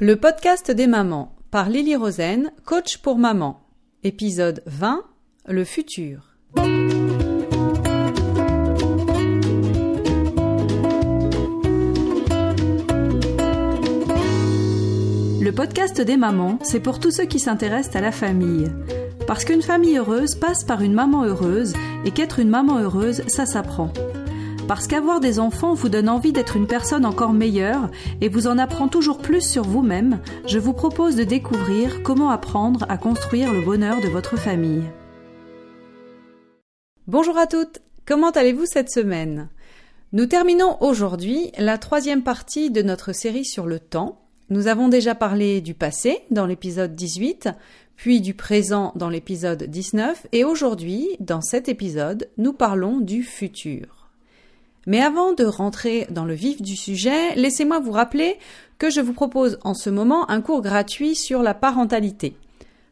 Le podcast des mamans par Lily Rosen, coach pour maman. Épisode 20 Le futur. Le podcast des mamans, c'est pour tous ceux qui s'intéressent à la famille. Parce qu'une famille heureuse passe par une maman heureuse et qu'être une maman heureuse, ça s'apprend. Parce qu'avoir des enfants vous donne envie d'être une personne encore meilleure et vous en apprend toujours plus sur vous-même, je vous propose de découvrir comment apprendre à construire le bonheur de votre famille. Bonjour à toutes, comment allez-vous cette semaine? Nous terminons aujourd'hui la troisième partie de notre série sur le temps. Nous avons déjà parlé du passé dans l'épisode 18, puis du présent dans l'épisode 19, et aujourd'hui, dans cet épisode, nous parlons du futur. Mais avant de rentrer dans le vif du sujet, laissez-moi vous rappeler que je vous propose en ce moment un cours gratuit sur la parentalité.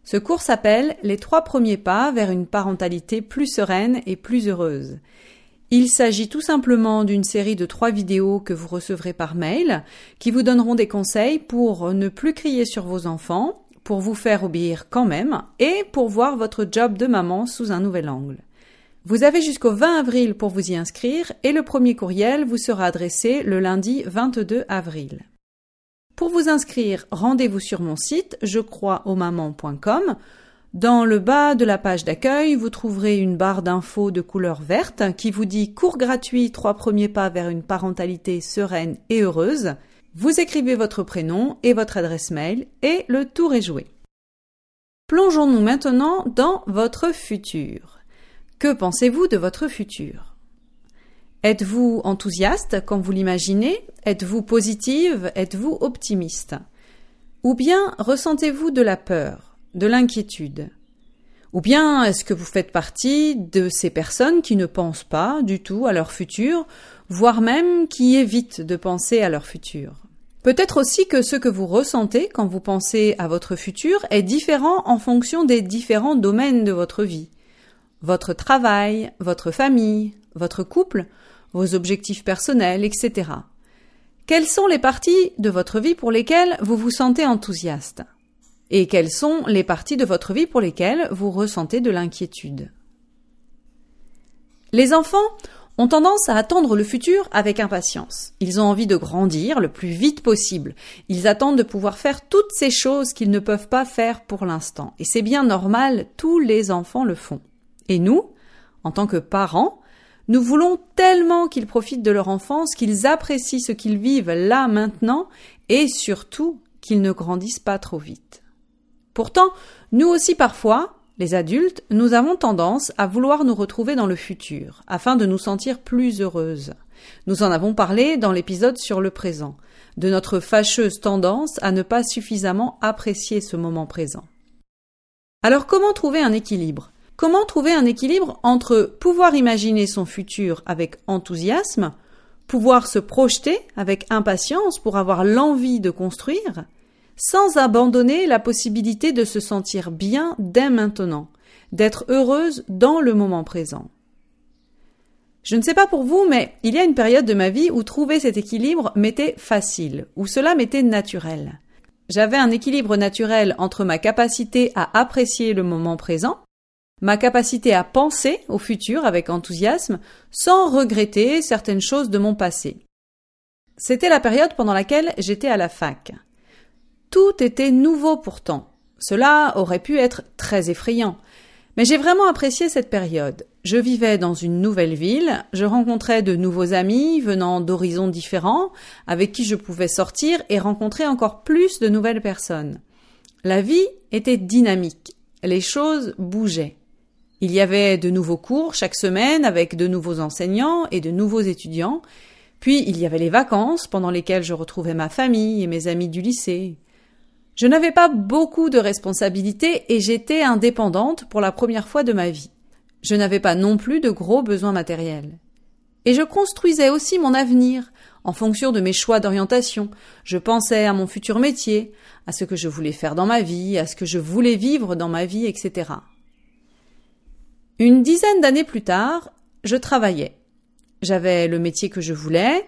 Ce cours s'appelle Les trois premiers pas vers une parentalité plus sereine et plus heureuse. Il s'agit tout simplement d'une série de trois vidéos que vous recevrez par mail, qui vous donneront des conseils pour ne plus crier sur vos enfants, pour vous faire obéir quand même, et pour voir votre job de maman sous un nouvel angle. Vous avez jusqu'au 20 avril pour vous y inscrire et le premier courriel vous sera adressé le lundi 22 avril. Pour vous inscrire, rendez-vous sur mon site je crois mamans.com. Dans le bas de la page d'accueil, vous trouverez une barre d'infos de couleur verte qui vous dit cours gratuit trois premiers pas vers une parentalité sereine et heureuse. Vous écrivez votre prénom et votre adresse mail et le tour est joué. Plongeons-nous maintenant dans votre futur. Que pensez-vous de votre futur? Êtes-vous enthousiaste quand vous l'imaginez? Êtes-vous positive? Êtes-vous optimiste? Ou bien ressentez-vous de la peur, de l'inquiétude? Ou bien est-ce que vous faites partie de ces personnes qui ne pensent pas du tout à leur futur, voire même qui évitent de penser à leur futur? Peut-être aussi que ce que vous ressentez quand vous pensez à votre futur est différent en fonction des différents domaines de votre vie votre travail, votre famille, votre couple, vos objectifs personnels, etc. Quelles sont les parties de votre vie pour lesquelles vous vous sentez enthousiaste? Et quelles sont les parties de votre vie pour lesquelles vous ressentez de l'inquiétude? Les enfants ont tendance à attendre le futur avec impatience. Ils ont envie de grandir le plus vite possible. Ils attendent de pouvoir faire toutes ces choses qu'ils ne peuvent pas faire pour l'instant. Et c'est bien normal, tous les enfants le font. Et nous, en tant que parents, nous voulons tellement qu'ils profitent de leur enfance, qu'ils apprécient ce qu'ils vivent là maintenant, et surtout qu'ils ne grandissent pas trop vite. Pourtant, nous aussi parfois, les adultes, nous avons tendance à vouloir nous retrouver dans le futur, afin de nous sentir plus heureuses. Nous en avons parlé dans l'épisode sur le présent, de notre fâcheuse tendance à ne pas suffisamment apprécier ce moment présent. Alors comment trouver un équilibre? Comment trouver un équilibre entre pouvoir imaginer son futur avec enthousiasme, pouvoir se projeter avec impatience pour avoir l'envie de construire, sans abandonner la possibilité de se sentir bien dès maintenant, d'être heureuse dans le moment présent? Je ne sais pas pour vous, mais il y a une période de ma vie où trouver cet équilibre m'était facile, où cela m'était naturel. J'avais un équilibre naturel entre ma capacité à apprécier le moment présent ma capacité à penser au futur avec enthousiasme sans regretter certaines choses de mon passé. C'était la période pendant laquelle j'étais à la fac. Tout était nouveau pourtant. Cela aurait pu être très effrayant. Mais j'ai vraiment apprécié cette période. Je vivais dans une nouvelle ville, je rencontrais de nouveaux amis venant d'horizons différents, avec qui je pouvais sortir et rencontrer encore plus de nouvelles personnes. La vie était dynamique, les choses bougeaient. Il y avait de nouveaux cours chaque semaine avec de nouveaux enseignants et de nouveaux étudiants. Puis il y avait les vacances pendant lesquelles je retrouvais ma famille et mes amis du lycée. Je n'avais pas beaucoup de responsabilités et j'étais indépendante pour la première fois de ma vie. Je n'avais pas non plus de gros besoins matériels. Et je construisais aussi mon avenir en fonction de mes choix d'orientation. Je pensais à mon futur métier, à ce que je voulais faire dans ma vie, à ce que je voulais vivre dans ma vie, etc. Une dizaine d'années plus tard, je travaillais. J'avais le métier que je voulais,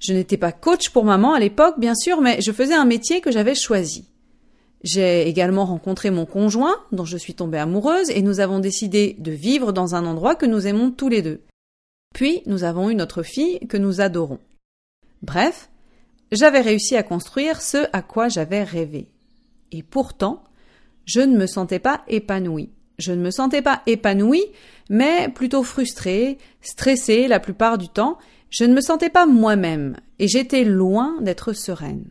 Je n'étais pas coach pour maman à l'époque, bien sûr, mais je faisais un métier que j'avais choisi. J'ai également rencontré mon conjoint, dont je suis tombée amoureuse, et nous avons décidé de vivre dans un endroit que nous aimons tous les deux. Puis nous avons eu notre fille que nous adorons. Bref, j'avais réussi à construire ce à quoi j'avais rêvé. Et pourtant, je ne me sentais pas épanouie. Je ne me sentais pas épanouie, mais plutôt frustrée, stressée la plupart du temps. Je ne me sentais pas moi-même, et j'étais loin d'être sereine.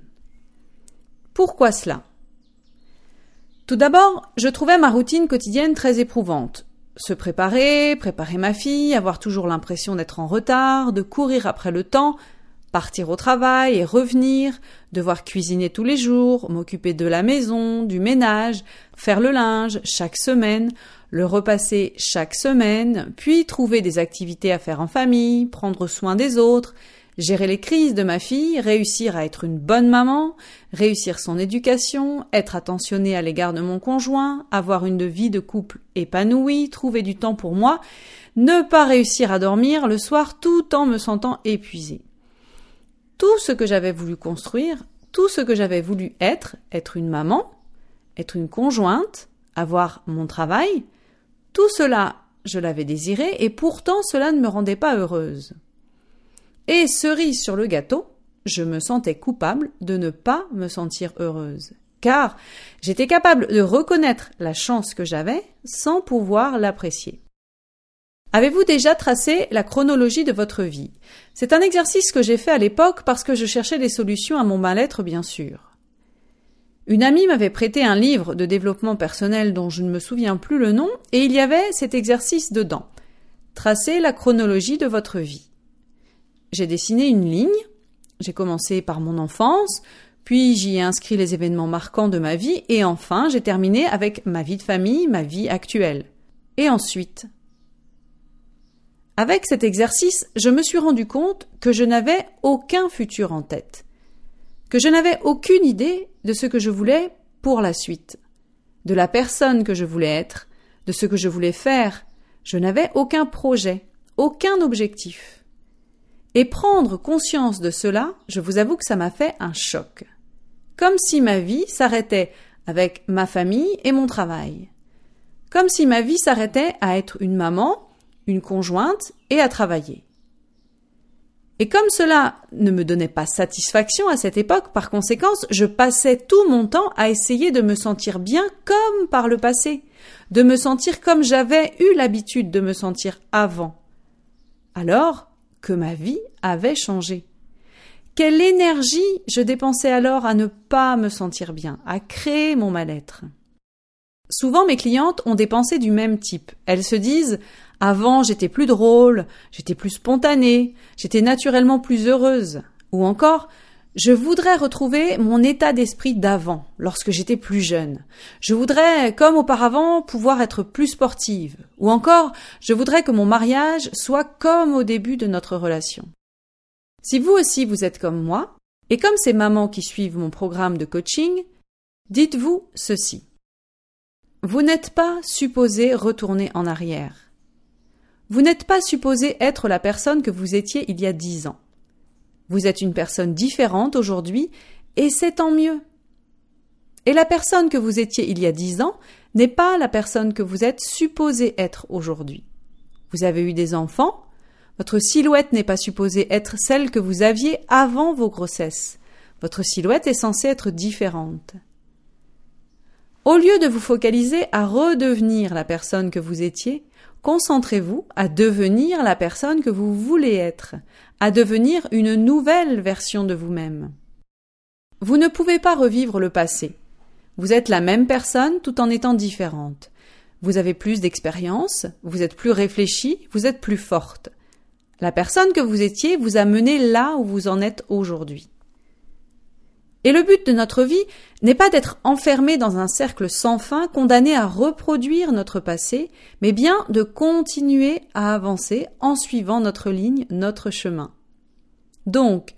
Pourquoi cela? Tout d'abord, je trouvais ma routine quotidienne très éprouvante. Se préparer, préparer ma fille, avoir toujours l'impression d'être en retard, de courir après le temps, partir au travail et revenir, devoir cuisiner tous les jours, m'occuper de la maison, du ménage, faire le linge chaque semaine, le repasser chaque semaine, puis trouver des activités à faire en famille, prendre soin des autres, gérer les crises de ma fille, réussir à être une bonne maman, réussir son éducation, être attentionnée à l'égard de mon conjoint, avoir une vie de couple épanouie, trouver du temps pour moi, ne pas réussir à dormir le soir tout en me sentant épuisée tout ce que j'avais voulu construire, tout ce que j'avais voulu être, être une maman, être une conjointe, avoir mon travail, tout cela, je l'avais désiré et pourtant cela ne me rendait pas heureuse. Et cerise sur le gâteau, je me sentais coupable de ne pas me sentir heureuse, car j'étais capable de reconnaître la chance que j'avais sans pouvoir l'apprécier. Avez-vous déjà tracé la chronologie de votre vie? C'est un exercice que j'ai fait à l'époque parce que je cherchais des solutions à mon mal-être, bien sûr. Une amie m'avait prêté un livre de développement personnel dont je ne me souviens plus le nom, et il y avait cet exercice dedans. Tracez la chronologie de votre vie. J'ai dessiné une ligne, j'ai commencé par mon enfance, puis j'y ai inscrit les événements marquants de ma vie, et enfin j'ai terminé avec ma vie de famille, ma vie actuelle. Et ensuite, avec cet exercice, je me suis rendu compte que je n'avais aucun futur en tête, que je n'avais aucune idée de ce que je voulais pour la suite, de la personne que je voulais être, de ce que je voulais faire. Je n'avais aucun projet, aucun objectif. Et prendre conscience de cela, je vous avoue que ça m'a fait un choc. Comme si ma vie s'arrêtait avec ma famille et mon travail. Comme si ma vie s'arrêtait à être une maman, une conjointe et à travailler. Et comme cela ne me donnait pas satisfaction à cette époque, par conséquence, je passais tout mon temps à essayer de me sentir bien comme par le passé, de me sentir comme j'avais eu l'habitude de me sentir avant. Alors que ma vie avait changé. Quelle énergie je dépensais alors à ne pas me sentir bien, à créer mon mal-être. Souvent mes clientes ont des pensées du même type. Elles se disent avant, j'étais plus drôle, j'étais plus spontanée, j'étais naturellement plus heureuse. Ou encore, je voudrais retrouver mon état d'esprit d'avant, lorsque j'étais plus jeune. Je voudrais, comme auparavant, pouvoir être plus sportive. Ou encore, je voudrais que mon mariage soit comme au début de notre relation. Si vous aussi vous êtes comme moi, et comme ces mamans qui suivent mon programme de coaching, dites-vous ceci. Vous n'êtes pas supposé retourner en arrière. Vous n'êtes pas supposé être la personne que vous étiez il y a dix ans. Vous êtes une personne différente aujourd'hui, et c'est tant mieux. Et la personne que vous étiez il y a dix ans n'est pas la personne que vous êtes supposé être aujourd'hui. Vous avez eu des enfants, votre silhouette n'est pas supposée être celle que vous aviez avant vos grossesses. Votre silhouette est censée être différente. Au lieu de vous focaliser à redevenir la personne que vous étiez, Concentrez-vous à devenir la personne que vous voulez être, à devenir une nouvelle version de vous-même. Vous ne pouvez pas revivre le passé. Vous êtes la même personne tout en étant différente. Vous avez plus d'expérience, vous êtes plus réfléchie, vous êtes plus forte. La personne que vous étiez vous a mené là où vous en êtes aujourd'hui. Et le but de notre vie n'est pas d'être enfermé dans un cercle sans fin condamné à reproduire notre passé, mais bien de continuer à avancer en suivant notre ligne, notre chemin. Donc,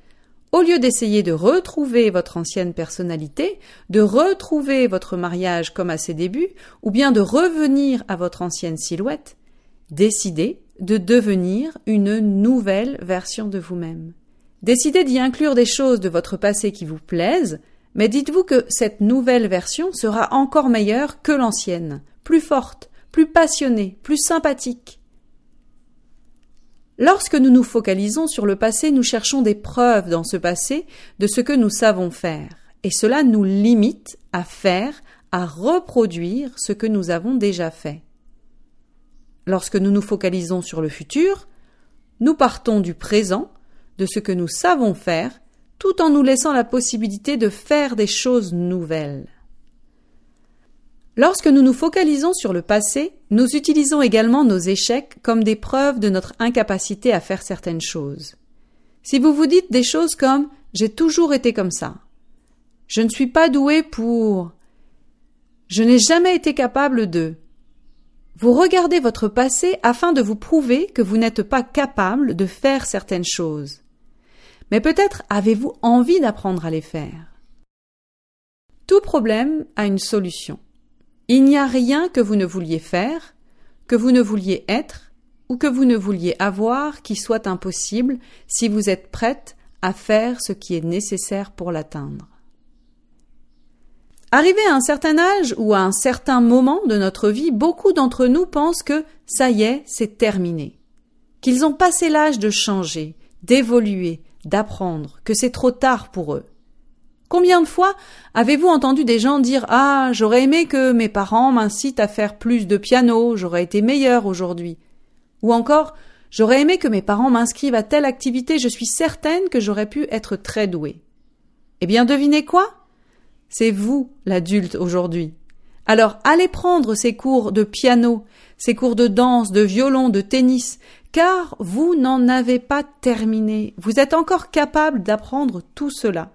au lieu d'essayer de retrouver votre ancienne personnalité, de retrouver votre mariage comme à ses débuts, ou bien de revenir à votre ancienne silhouette, décidez de devenir une nouvelle version de vous-même. Décidez d'y inclure des choses de votre passé qui vous plaisent, mais dites-vous que cette nouvelle version sera encore meilleure que l'ancienne, plus forte, plus passionnée, plus sympathique. Lorsque nous nous focalisons sur le passé, nous cherchons des preuves dans ce passé de ce que nous savons faire, et cela nous limite à faire, à reproduire ce que nous avons déjà fait. Lorsque nous nous focalisons sur le futur, nous partons du présent, de ce que nous savons faire, tout en nous laissant la possibilité de faire des choses nouvelles. Lorsque nous nous focalisons sur le passé, nous utilisons également nos échecs comme des preuves de notre incapacité à faire certaines choses. Si vous vous dites des choses comme j'ai toujours été comme ça, je ne suis pas doué pour, je n'ai jamais été capable de, vous regardez votre passé afin de vous prouver que vous n'êtes pas capable de faire certaines choses. Mais peut-être avez-vous envie d'apprendre à les faire. Tout problème a une solution. Il n'y a rien que vous ne vouliez faire, que vous ne vouliez être, ou que vous ne vouliez avoir qui soit impossible si vous êtes prête à faire ce qui est nécessaire pour l'atteindre. Arrivé à un certain âge ou à un certain moment de notre vie, beaucoup d'entre nous pensent que ça y est, c'est terminé, qu'ils ont passé l'âge de changer, d'évoluer, d'apprendre, que c'est trop tard pour eux. Combien de fois avez-vous entendu des gens dire Ah, j'aurais aimé que mes parents m'incitent à faire plus de piano, j'aurais été meilleur aujourd'hui. Ou encore J'aurais aimé que mes parents m'inscrivent à telle activité, je suis certaine que j'aurais pu être très douée. Eh bien, devinez quoi? C'est vous, l'adulte, aujourd'hui. Alors, allez prendre ces cours de piano, ces cours de danse, de violon, de tennis, car vous n'en avez pas terminé. Vous êtes encore capable d'apprendre tout cela.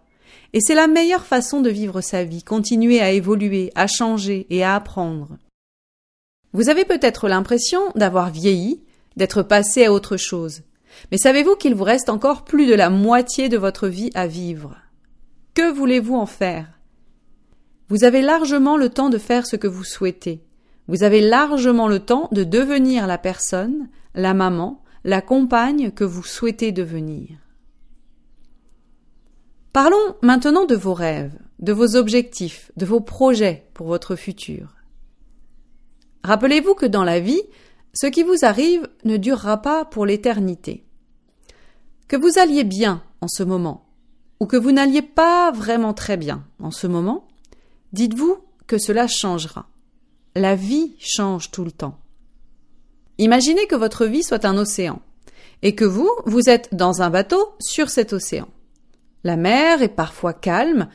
Et c'est la meilleure façon de vivre sa vie, continuer à évoluer, à changer et à apprendre. Vous avez peut-être l'impression d'avoir vieilli, d'être passé à autre chose. Mais savez-vous qu'il vous reste encore plus de la moitié de votre vie à vivre? Que voulez-vous en faire? Vous avez largement le temps de faire ce que vous souhaitez. Vous avez largement le temps de devenir la personne, la maman, la compagne que vous souhaitez devenir. Parlons maintenant de vos rêves, de vos objectifs, de vos projets pour votre futur. Rappelez-vous que dans la vie, ce qui vous arrive ne durera pas pour l'éternité. Que vous alliez bien en ce moment, ou que vous n'alliez pas vraiment très bien en ce moment, dites-vous que cela changera. La vie change tout le temps. Imaginez que votre vie soit un océan, et que vous, vous êtes dans un bateau sur cet océan. La mer est parfois calme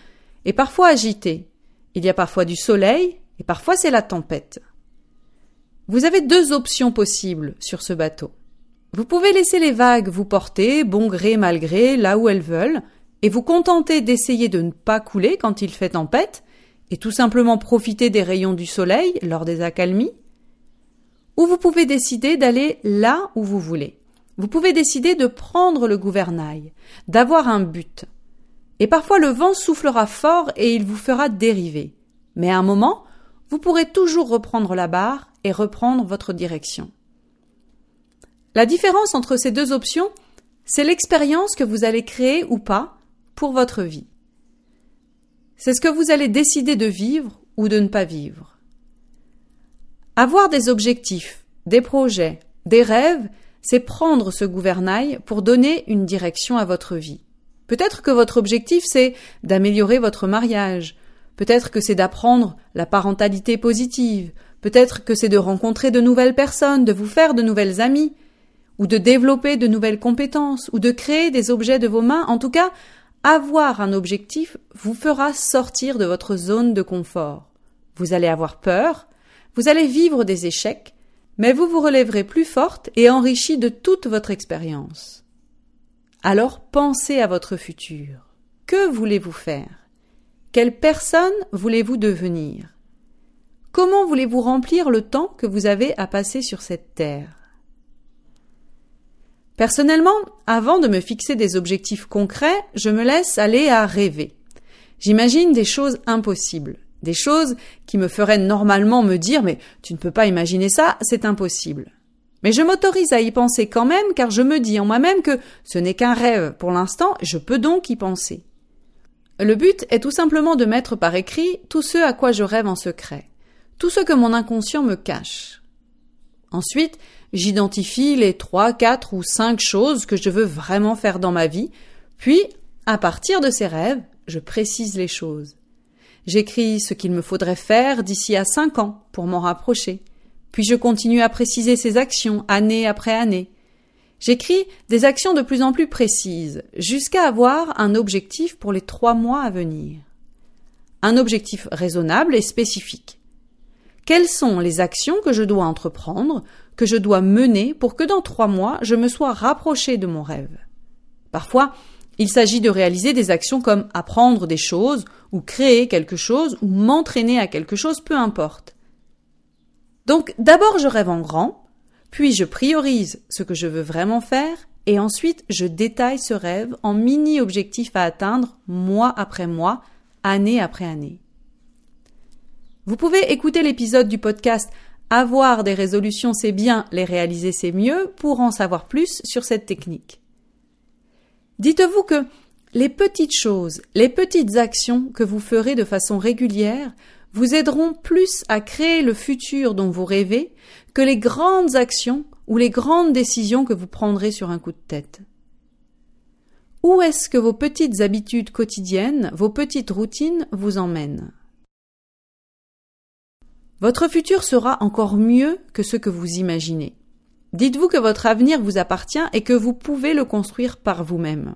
et parfois agitée. Il y a parfois du soleil et parfois c'est la tempête. Vous avez deux options possibles sur ce bateau. Vous pouvez laisser les vagues vous porter, bon gré mal gré, là où elles veulent, et vous contenter d'essayer de ne pas couler quand il fait tempête, et tout simplement profiter des rayons du soleil lors des accalmies. Ou vous pouvez décider d'aller là où vous voulez. Vous pouvez décider de prendre le gouvernail, d'avoir un but, et parfois le vent soufflera fort et il vous fera dériver. Mais à un moment, vous pourrez toujours reprendre la barre et reprendre votre direction. La différence entre ces deux options, c'est l'expérience que vous allez créer ou pas pour votre vie. C'est ce que vous allez décider de vivre ou de ne pas vivre. Avoir des objectifs, des projets, des rêves, c'est prendre ce gouvernail pour donner une direction à votre vie. Peut-être que votre objectif c'est d'améliorer votre mariage, peut-être que c'est d'apprendre la parentalité positive, peut-être que c'est de rencontrer de nouvelles personnes, de vous faire de nouvelles amies, ou de développer de nouvelles compétences, ou de créer des objets de vos mains, en tout cas, avoir un objectif vous fera sortir de votre zone de confort. Vous allez avoir peur, vous allez vivre des échecs, mais vous vous relèverez plus forte et enrichie de toute votre expérience. Alors pensez à votre futur. Que voulez-vous faire? Quelle personne voulez-vous devenir? Comment voulez-vous remplir le temps que vous avez à passer sur cette terre? Personnellement, avant de me fixer des objectifs concrets, je me laisse aller à rêver. J'imagine des choses impossibles, des choses qui me feraient normalement me dire mais tu ne peux pas imaginer ça, c'est impossible. Mais je m'autorise à y penser quand même car je me dis en moi-même que ce n'est qu'un rêve pour l'instant, je peux donc y penser. Le but est tout simplement de mettre par écrit tout ce à quoi je rêve en secret, tout ce que mon inconscient me cache. Ensuite, j'identifie les trois, quatre ou cinq choses que je veux vraiment faire dans ma vie, puis, à partir de ces rêves, je précise les choses. J'écris ce qu'il me faudrait faire d'ici à cinq ans pour m'en rapprocher. Puis je continue à préciser ces actions année après année. J'écris des actions de plus en plus précises, jusqu'à avoir un objectif pour les trois mois à venir. Un objectif raisonnable et spécifique. Quelles sont les actions que je dois entreprendre, que je dois mener pour que dans trois mois je me sois rapproché de mon rêve? Parfois, il s'agit de réaliser des actions comme apprendre des choses, ou créer quelque chose, ou m'entraîner à quelque chose, peu importe. Donc d'abord je rêve en grand, puis je priorise ce que je veux vraiment faire, et ensuite je détaille ce rêve en mini-objectifs à atteindre mois après mois, année après année. Vous pouvez écouter l'épisode du podcast Avoir des résolutions c'est bien, les réaliser c'est mieux pour en savoir plus sur cette technique. Dites-vous que les petites choses, les petites actions que vous ferez de façon régulière vous aideront plus à créer le futur dont vous rêvez que les grandes actions ou les grandes décisions que vous prendrez sur un coup de tête. Où est-ce que vos petites habitudes quotidiennes, vos petites routines vous emmènent? Votre futur sera encore mieux que ce que vous imaginez. Dites-vous que votre avenir vous appartient et que vous pouvez le construire par vous-même.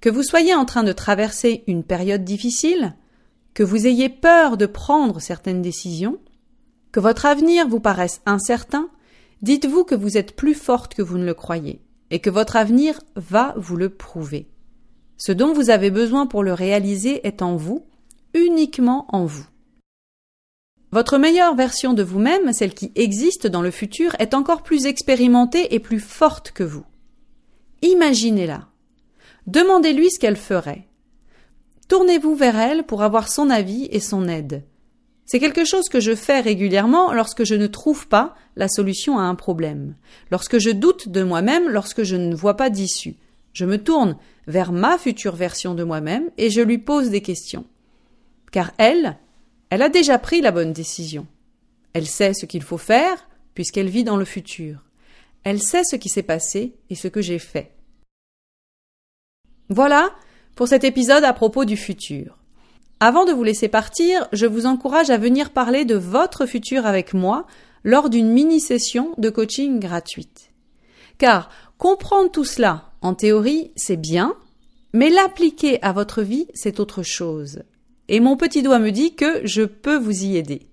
Que vous soyez en train de traverser une période difficile, que vous ayez peur de prendre certaines décisions, que votre avenir vous paraisse incertain, dites-vous que vous êtes plus forte que vous ne le croyez, et que votre avenir va vous le prouver. Ce dont vous avez besoin pour le réaliser est en vous, uniquement en vous. Votre meilleure version de vous-même, celle qui existe dans le futur, est encore plus expérimentée et plus forte que vous. Imaginez-la. Demandez-lui ce qu'elle ferait. Tournez-vous vers elle pour avoir son avis et son aide. C'est quelque chose que je fais régulièrement lorsque je ne trouve pas la solution à un problème, lorsque je doute de moi-même, lorsque je ne vois pas d'issue. Je me tourne vers ma future version de moi-même et je lui pose des questions. Car elle, elle a déjà pris la bonne décision. Elle sait ce qu'il faut faire puisqu'elle vit dans le futur. Elle sait ce qui s'est passé et ce que j'ai fait. Voilà pour cet épisode à propos du futur. Avant de vous laisser partir, je vous encourage à venir parler de votre futur avec moi lors d'une mini-session de coaching gratuite. Car comprendre tout cela, en théorie, c'est bien, mais l'appliquer à votre vie, c'est autre chose. Et mon petit doigt me dit que je peux vous y aider.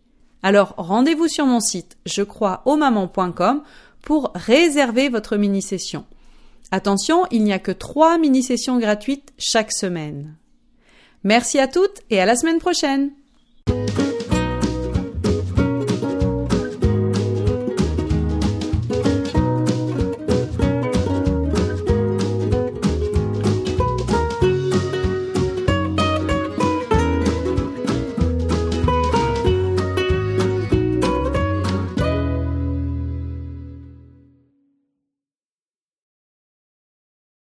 Alors rendez-vous sur mon site je crois au pour réserver votre mini-session. Attention, il n'y a que trois mini-sessions gratuites chaque semaine. Merci à toutes et à la semaine prochaine.